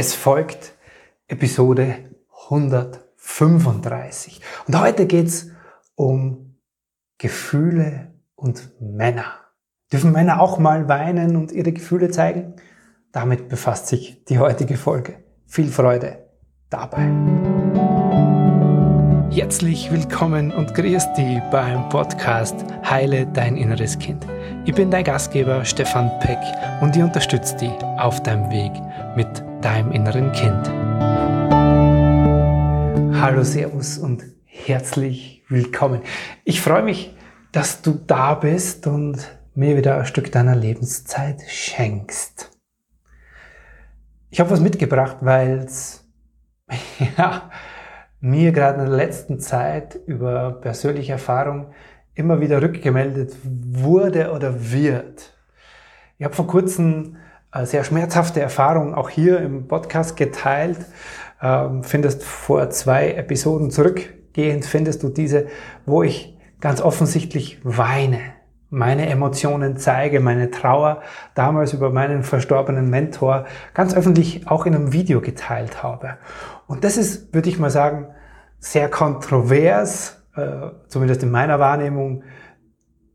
Es folgt Episode 135. Und heute geht's um Gefühle und Männer. Dürfen Männer auch mal weinen und ihre Gefühle zeigen? Damit befasst sich die heutige Folge. Viel Freude dabei. Herzlich willkommen und grüß dich beim Podcast Heile dein inneres Kind. Ich bin dein Gastgeber Stefan Peck und ich unterstütze dich auf deinem Weg mit deinem inneren Kind. Hallo, Servus und herzlich willkommen. Ich freue mich, dass du da bist und mir wieder ein Stück deiner Lebenszeit schenkst. Ich habe was mitgebracht, weil es ja, mir gerade in der letzten Zeit über persönliche Erfahrung immer wieder rückgemeldet wurde oder wird. Ich habe vor kurzem äh, sehr schmerzhafte Erfahrung auch hier im Podcast geteilt. Ähm, findest vor zwei Episoden zurückgehend, findest du diese, wo ich ganz offensichtlich weine, meine Emotionen zeige, meine Trauer damals über meinen verstorbenen Mentor ganz öffentlich auch in einem Video geteilt habe. Und das ist, würde ich mal sagen, sehr kontrovers, äh, zumindest in meiner Wahrnehmung,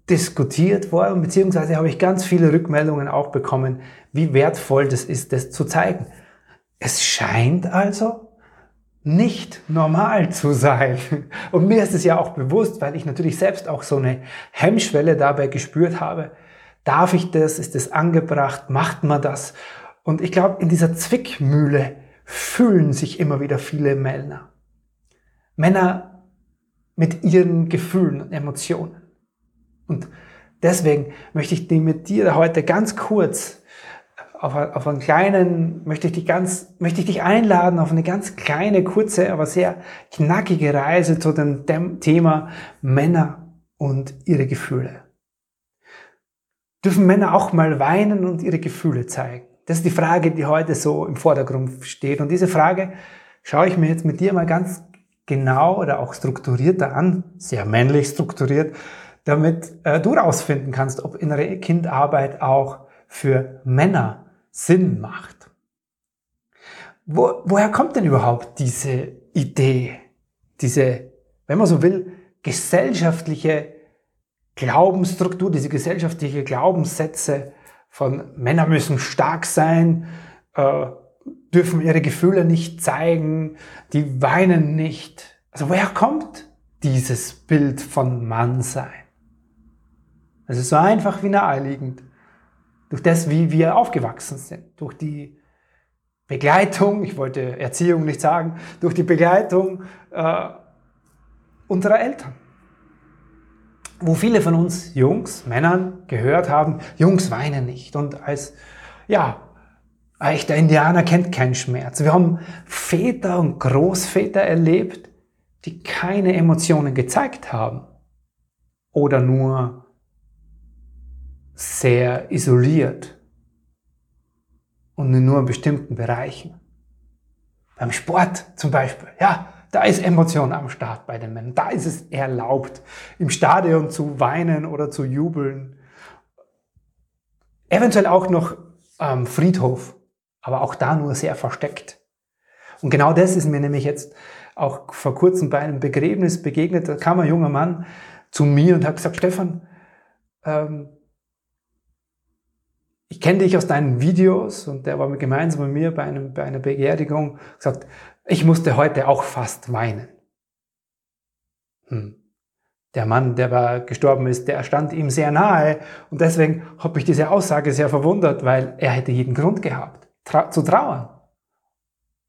diskutiert worden, beziehungsweise habe ich ganz viele Rückmeldungen auch bekommen, wie wertvoll das ist, das zu zeigen. Es scheint also nicht normal zu sein. Und mir ist es ja auch bewusst, weil ich natürlich selbst auch so eine Hemmschwelle dabei gespürt habe. Darf ich das? Ist das angebracht? Macht man das? Und ich glaube, in dieser Zwickmühle fühlen sich immer wieder viele Männer. Männer mit ihren Gefühlen und Emotionen. Und deswegen möchte ich mit dir heute ganz kurz auf, auf einen kleinen, möchte ich dich ganz, möchte ich dich einladen auf eine ganz kleine, kurze, aber sehr knackige Reise zu dem Thema Männer und ihre Gefühle. Dürfen Männer auch mal weinen und ihre Gefühle zeigen? Das ist die Frage, die heute so im Vordergrund steht. Und diese Frage schaue ich mir jetzt mit dir mal ganz genau oder auch strukturierter an, sehr männlich strukturiert, damit äh, du herausfinden kannst, ob innere Kindarbeit auch für Männer Sinn macht. Wo, woher kommt denn überhaupt diese Idee, diese, wenn man so will, gesellschaftliche Glaubensstruktur, diese gesellschaftliche Glaubenssätze von Männer müssen stark sein, äh, dürfen ihre Gefühle nicht zeigen, die weinen nicht. Also woher kommt dieses Bild von Mannsein? Es ist so einfach wie naheliegend. Durch das, wie wir aufgewachsen sind. Durch die Begleitung, ich wollte Erziehung nicht sagen, durch die Begleitung äh, unserer Eltern. Wo viele von uns Jungs, Männern gehört haben, Jungs weinen nicht. Und als, ja, echter Indianer kennt keinen Schmerz. Wir haben Väter und Großväter erlebt, die keine Emotionen gezeigt haben. Oder nur sehr isoliert und in nur bestimmten Bereichen. Beim Sport zum Beispiel, ja, da ist Emotion am Start bei den Männern. Da ist es erlaubt, im Stadion zu weinen oder zu jubeln. Eventuell auch noch am Friedhof, aber auch da nur sehr versteckt. Und genau das ist mir nämlich jetzt auch vor kurzem bei einem Begräbnis begegnet. Da kam ein junger Mann zu mir und hat gesagt, Stefan, ähm, ich kenne dich aus deinen Videos und der war gemeinsam mit mir bei, einem, bei einer Beerdigung gesagt, ich musste heute auch fast weinen. Hm. Der Mann, der war gestorben ist, der stand ihm sehr nahe und deswegen habe ich diese Aussage sehr verwundert, weil er hätte jeden Grund gehabt, tra zu trauern.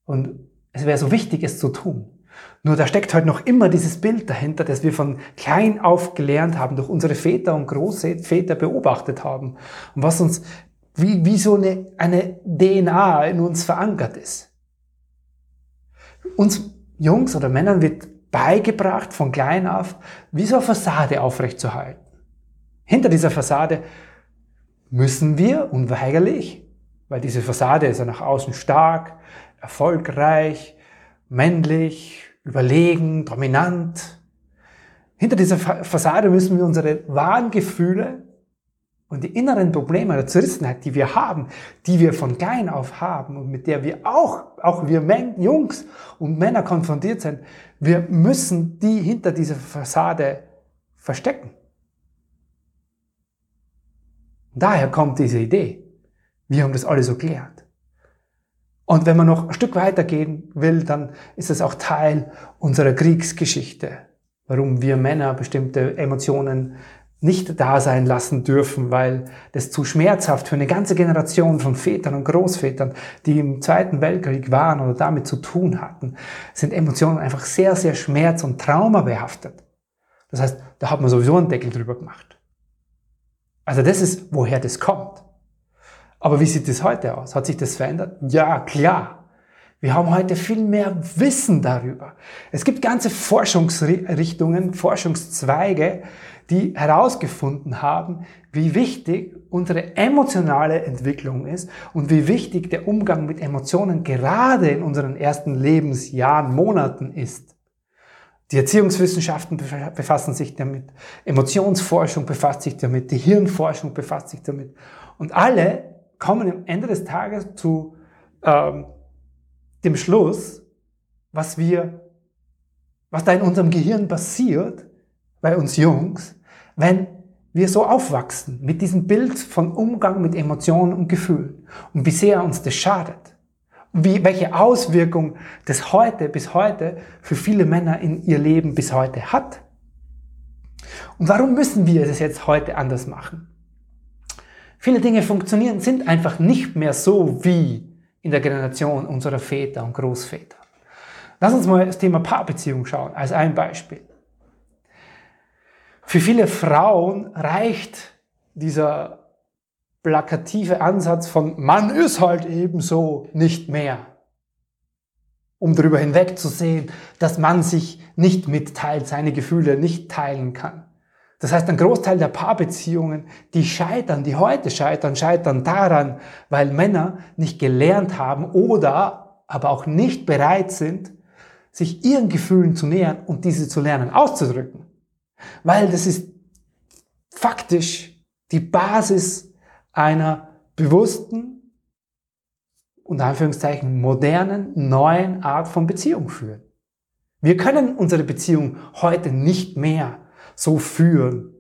Und es wäre so wichtig, es zu tun. Nur da steckt halt noch immer dieses Bild dahinter, das wir von klein auf gelernt haben, durch unsere Väter und Großväter beobachtet haben und was uns wie, wie so eine, eine DNA in uns verankert ist. Uns Jungs oder Männern wird beigebracht von klein auf, wie so eine Fassade aufrechtzuerhalten. Hinter dieser Fassade müssen wir unweigerlich, weil diese Fassade ist ja nach außen stark, erfolgreich, männlich, überlegen, dominant. Hinter dieser Fassade müssen wir unsere wahren Gefühle Und die inneren Probleme der Zerrissenheit, die wir haben, die wir von klein auf haben und mit der wir auch, auch wir Jungs und Männer konfrontiert sind, wir müssen die hinter dieser Fassade verstecken. Daher kommt diese Idee. Wir haben das alles erklärt. Und wenn man noch ein Stück weiter gehen will, dann ist es auch Teil unserer Kriegsgeschichte, warum wir Männer bestimmte Emotionen nicht da sein lassen dürfen, weil das zu schmerzhaft für eine ganze Generation von Vätern und Großvätern, die im Zweiten Weltkrieg waren oder damit zu tun hatten, sind Emotionen einfach sehr, sehr schmerz- und traumabehaftet. Das heißt, da hat man sowieso einen Deckel drüber gemacht. Also das ist, woher das kommt. Aber wie sieht das heute aus? Hat sich das verändert? Ja, klar. Wir haben heute viel mehr Wissen darüber. Es gibt ganze Forschungsrichtungen, Forschungszweige, die herausgefunden haben, wie wichtig unsere emotionale Entwicklung ist und wie wichtig der Umgang mit Emotionen gerade in unseren ersten Lebensjahren, Monaten ist. Die Erziehungswissenschaften befassen sich damit, Emotionsforschung befasst sich damit, die Hirnforschung befasst sich damit. Und alle kommen am Ende des Tages zu ähm, dem Schluss, was wir, was da in unserem Gehirn passiert, bei uns Jungs, wenn wir so aufwachsen mit diesem Bild von Umgang mit Emotionen und Gefühlen und wie sehr uns das schadet. Und wie, welche Auswirkung das heute bis heute für viele Männer in ihr Leben bis heute hat. Und warum müssen wir das jetzt heute anders machen? Viele Dinge funktionieren, sind einfach nicht mehr so wie in der Generation unserer Väter und Großväter. Lass uns mal das Thema Paarbeziehung schauen, als ein Beispiel. Für viele Frauen reicht dieser plakative Ansatz von Mann ist halt ebenso nicht mehr, um darüber hinwegzusehen, dass man sich nicht mitteilt, seine Gefühle nicht teilen kann. Das heißt, ein Großteil der Paarbeziehungen, die scheitern, die heute scheitern, scheitern daran, weil Männer nicht gelernt haben oder aber auch nicht bereit sind, sich ihren Gefühlen zu nähern und diese zu lernen auszudrücken. Weil das ist faktisch die Basis einer bewussten und Anführungszeichen modernen, neuen Art von Beziehung führen. Wir können unsere Beziehung heute nicht mehr so führen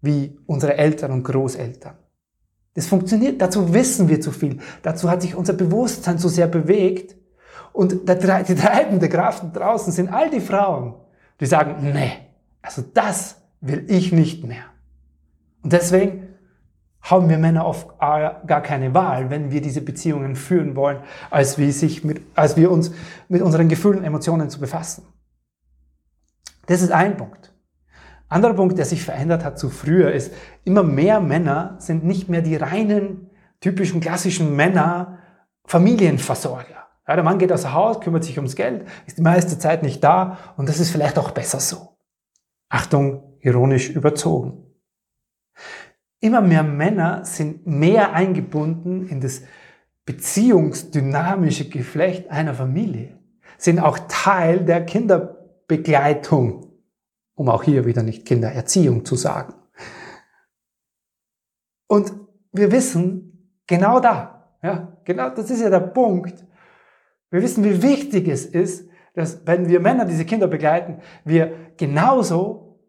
wie unsere Eltern und Großeltern. Das funktioniert, dazu wissen wir zu viel. Dazu hat sich unser Bewusstsein so sehr bewegt. Und die treibende Kraft draußen sind all die Frauen, die sagen, nee, also das will ich nicht mehr. Und deswegen haben wir Männer oft gar keine Wahl, wenn wir diese Beziehungen führen wollen, als wir, sich mit, als wir uns mit unseren Gefühlen und Emotionen zu befassen. Das ist ein Punkt. Anderer Punkt, der sich verändert hat zu früher, ist, immer mehr Männer sind nicht mehr die reinen, typischen, klassischen Männer, Familienversorger. Ja, der Mann geht aus dem Haus, kümmert sich ums Geld, ist die meiste Zeit nicht da und das ist vielleicht auch besser so. Achtung, ironisch überzogen. Immer mehr Männer sind mehr eingebunden in das beziehungsdynamische Geflecht einer Familie, sind auch Teil der Kinderbegleitung um auch hier wieder nicht Kindererziehung zu sagen. Und wir wissen, genau da, ja, genau, das ist ja der Punkt. Wir wissen, wie wichtig es ist, dass wenn wir Männer diese Kinder begleiten, wir genauso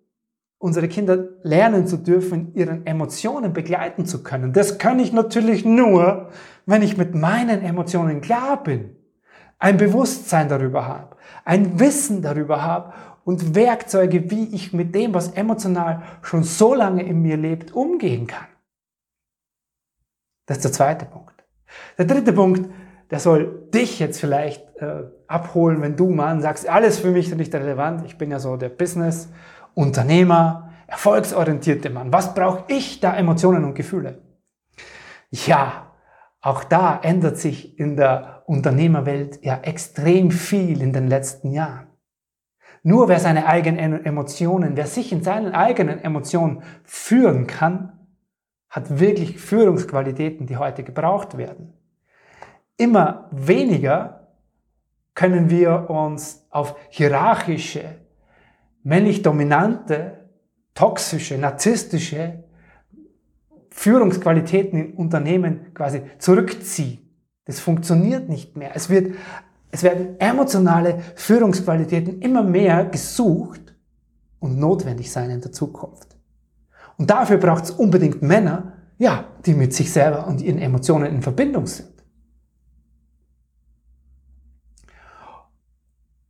unsere Kinder lernen zu dürfen, ihren Emotionen begleiten zu können. Das kann ich natürlich nur, wenn ich mit meinen Emotionen klar bin, ein Bewusstsein darüber habe, ein Wissen darüber habe und Werkzeuge, wie ich mit dem, was emotional schon so lange in mir lebt, umgehen kann. Das ist der zweite Punkt. Der dritte Punkt, der soll dich jetzt vielleicht äh, abholen, wenn du Mann sagst, alles für mich ist nicht relevant. Ich bin ja so der Business, Unternehmer, erfolgsorientierte Mann. Was brauche ich da Emotionen und Gefühle? Ja, auch da ändert sich in der Unternehmerwelt ja extrem viel in den letzten Jahren. Nur wer seine eigenen Emotionen, wer sich in seinen eigenen Emotionen führen kann, hat wirklich Führungsqualitäten, die heute gebraucht werden. Immer weniger können wir uns auf hierarchische, männlich dominante, toxische, narzisstische Führungsqualitäten in Unternehmen quasi zurückziehen. Das funktioniert nicht mehr. Es wird, es werden emotionale Führungsqualitäten immer mehr gesucht und notwendig sein in der Zukunft. Und dafür braucht es unbedingt Männer, ja, die mit sich selber und ihren Emotionen in Verbindung sind.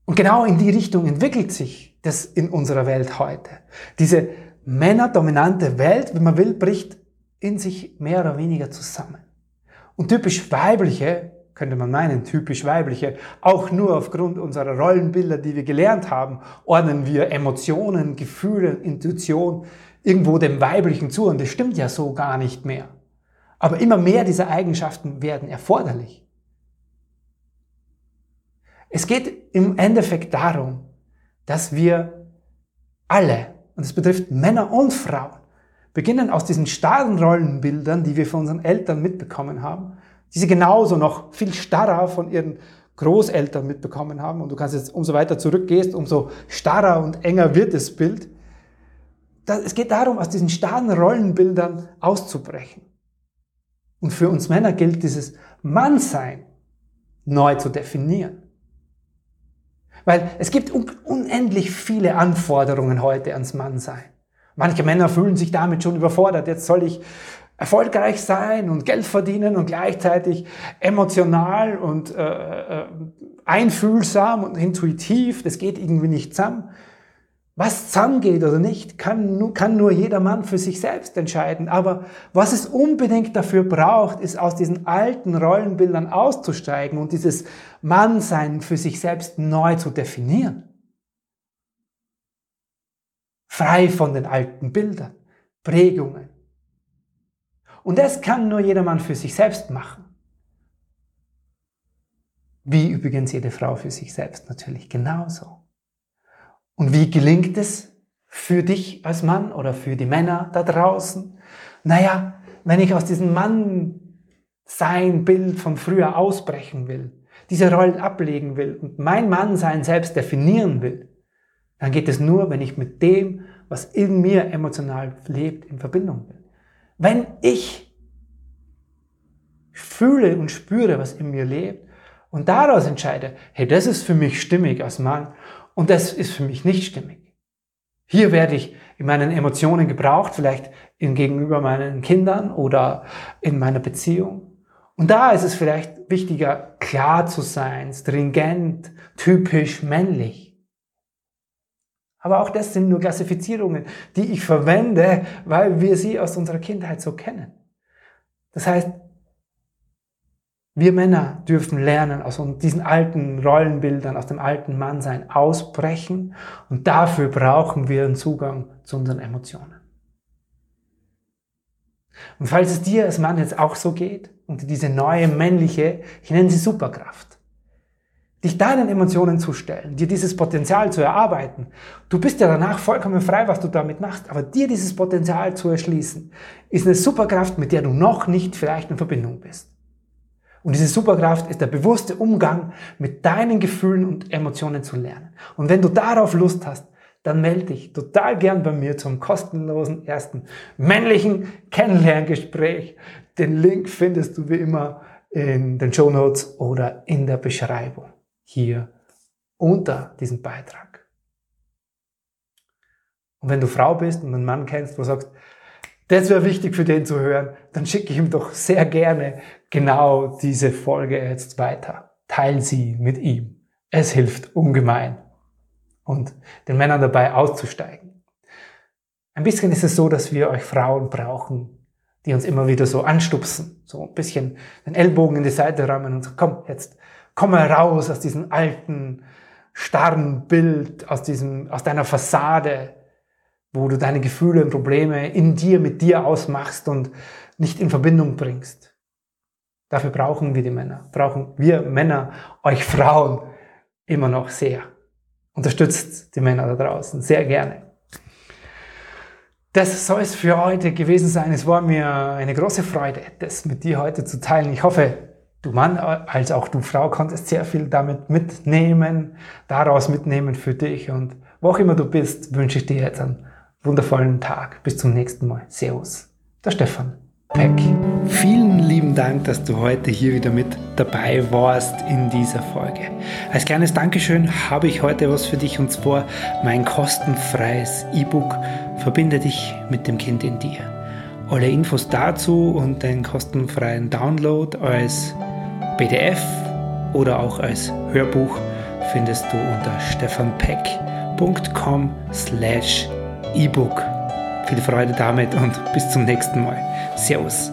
Und genau in die Richtung entwickelt sich das in unserer Welt heute. Diese männerdominante Welt, wenn man will, bricht in sich mehr oder weniger zusammen. Und typisch weibliche, könnte man meinen, typisch weibliche, auch nur aufgrund unserer Rollenbilder, die wir gelernt haben, ordnen wir Emotionen, Gefühle, Intuition irgendwo dem Weiblichen zu. Und das stimmt ja so gar nicht mehr. Aber immer mehr dieser Eigenschaften werden erforderlich. Es geht im Endeffekt darum, dass wir alle, und es betrifft Männer und Frauen, beginnen aus diesen starren Rollenbildern, die wir von unseren Eltern mitbekommen haben, diese genauso noch viel starrer von ihren Großeltern mitbekommen haben. Und du kannst jetzt, umso weiter zurückgehst, umso starrer und enger wird das Bild. Es geht darum, aus diesen starren Rollenbildern auszubrechen. Und für uns Männer gilt dieses Mannsein neu zu definieren. Weil es gibt unendlich viele Anforderungen heute ans Mannsein. Manche Männer fühlen sich damit schon überfordert. Jetzt soll ich erfolgreich sein und Geld verdienen und gleichzeitig emotional und äh, äh, einfühlsam und intuitiv. Das geht irgendwie nicht zusammen. Was zusammengeht oder nicht, kann, kann nur jeder Mann für sich selbst entscheiden. Aber was es unbedingt dafür braucht, ist aus diesen alten Rollenbildern auszusteigen und dieses Mannsein für sich selbst neu zu definieren. Frei von den alten Bildern, Prägungen. Und das kann nur jeder Mann für sich selbst machen. Wie übrigens jede Frau für sich selbst natürlich genauso. Und wie gelingt es für dich als Mann oder für die Männer da draußen? Naja, wenn ich aus diesem Mann-Sein-Bild von früher ausbrechen will, diese Rollen ablegen will und mein Mannsein selbst definieren will, dann geht es nur, wenn ich mit dem, was in mir emotional lebt, in Verbindung bin. Wenn ich fühle und spüre, was in mir lebt und daraus entscheide, hey, das ist für mich stimmig als Mann und das ist für mich nicht stimmig. Hier werde ich in meinen Emotionen gebraucht, vielleicht gegenüber meinen Kindern oder in meiner Beziehung. Und da ist es vielleicht wichtiger, klar zu sein, stringent, typisch männlich. Aber auch das sind nur Klassifizierungen, die ich verwende, weil wir sie aus unserer Kindheit so kennen. Das heißt, wir Männer dürfen lernen, aus diesen alten Rollenbildern, aus dem alten Mannsein ausbrechen und dafür brauchen wir einen Zugang zu unseren Emotionen. Und falls es dir als Mann jetzt auch so geht und diese neue männliche, ich nenne sie Superkraft, dich deinen Emotionen zu stellen, dir dieses Potenzial zu erarbeiten, du bist ja danach vollkommen frei, was du damit machst, aber dir dieses Potenzial zu erschließen, ist eine Superkraft, mit der du noch nicht vielleicht in Verbindung bist. Und diese Superkraft ist der bewusste Umgang mit deinen Gefühlen und Emotionen zu lernen. Und wenn du darauf Lust hast, dann melde dich total gern bei mir zum kostenlosen ersten männlichen Kennenlerngespräch. Den Link findest du wie immer in den Show Notes oder in der Beschreibung hier unter diesem Beitrag. Und wenn du Frau bist und einen Mann kennst, wo du sagst, das wäre wichtig für den zu hören, dann schicke ich ihm doch sehr gerne genau diese Folge jetzt weiter. Teil sie mit ihm. Es hilft ungemein. Und den Männern dabei auszusteigen. Ein bisschen ist es so, dass wir euch Frauen brauchen, die uns immer wieder so anstupsen, so ein bisschen den Ellbogen in die Seite rammen und so, komm, jetzt komm mal raus aus diesem alten, starren Bild, aus diesem, aus deiner Fassade, wo du deine Gefühle und Probleme in dir, mit dir ausmachst und nicht in Verbindung bringst. Dafür brauchen wir die Männer, brauchen wir Männer, euch Frauen immer noch sehr. Unterstützt die Männer da draußen sehr gerne. Das soll es für heute gewesen sein. Es war mir eine große Freude, das mit dir heute zu teilen. Ich hoffe, du Mann als auch du Frau konntest sehr viel damit mitnehmen, daraus mitnehmen für dich. Und wo auch immer du bist, wünsche ich dir jetzt einen wundervollen Tag. Bis zum nächsten Mal. Servus. Der Stefan. Peck. Vielen lieben Dank, dass du heute hier wieder mit dabei warst in dieser Folge. Als kleines Dankeschön habe ich heute was für dich und zwar mein kostenfreies E-Book Verbinde dich mit dem Kind in dir. Alle Infos dazu und den kostenfreien Download als PDF oder auch als Hörbuch findest du unter stefanpeck.com slash ebook. Viel Freude damit und bis zum nächsten Mal. Servus.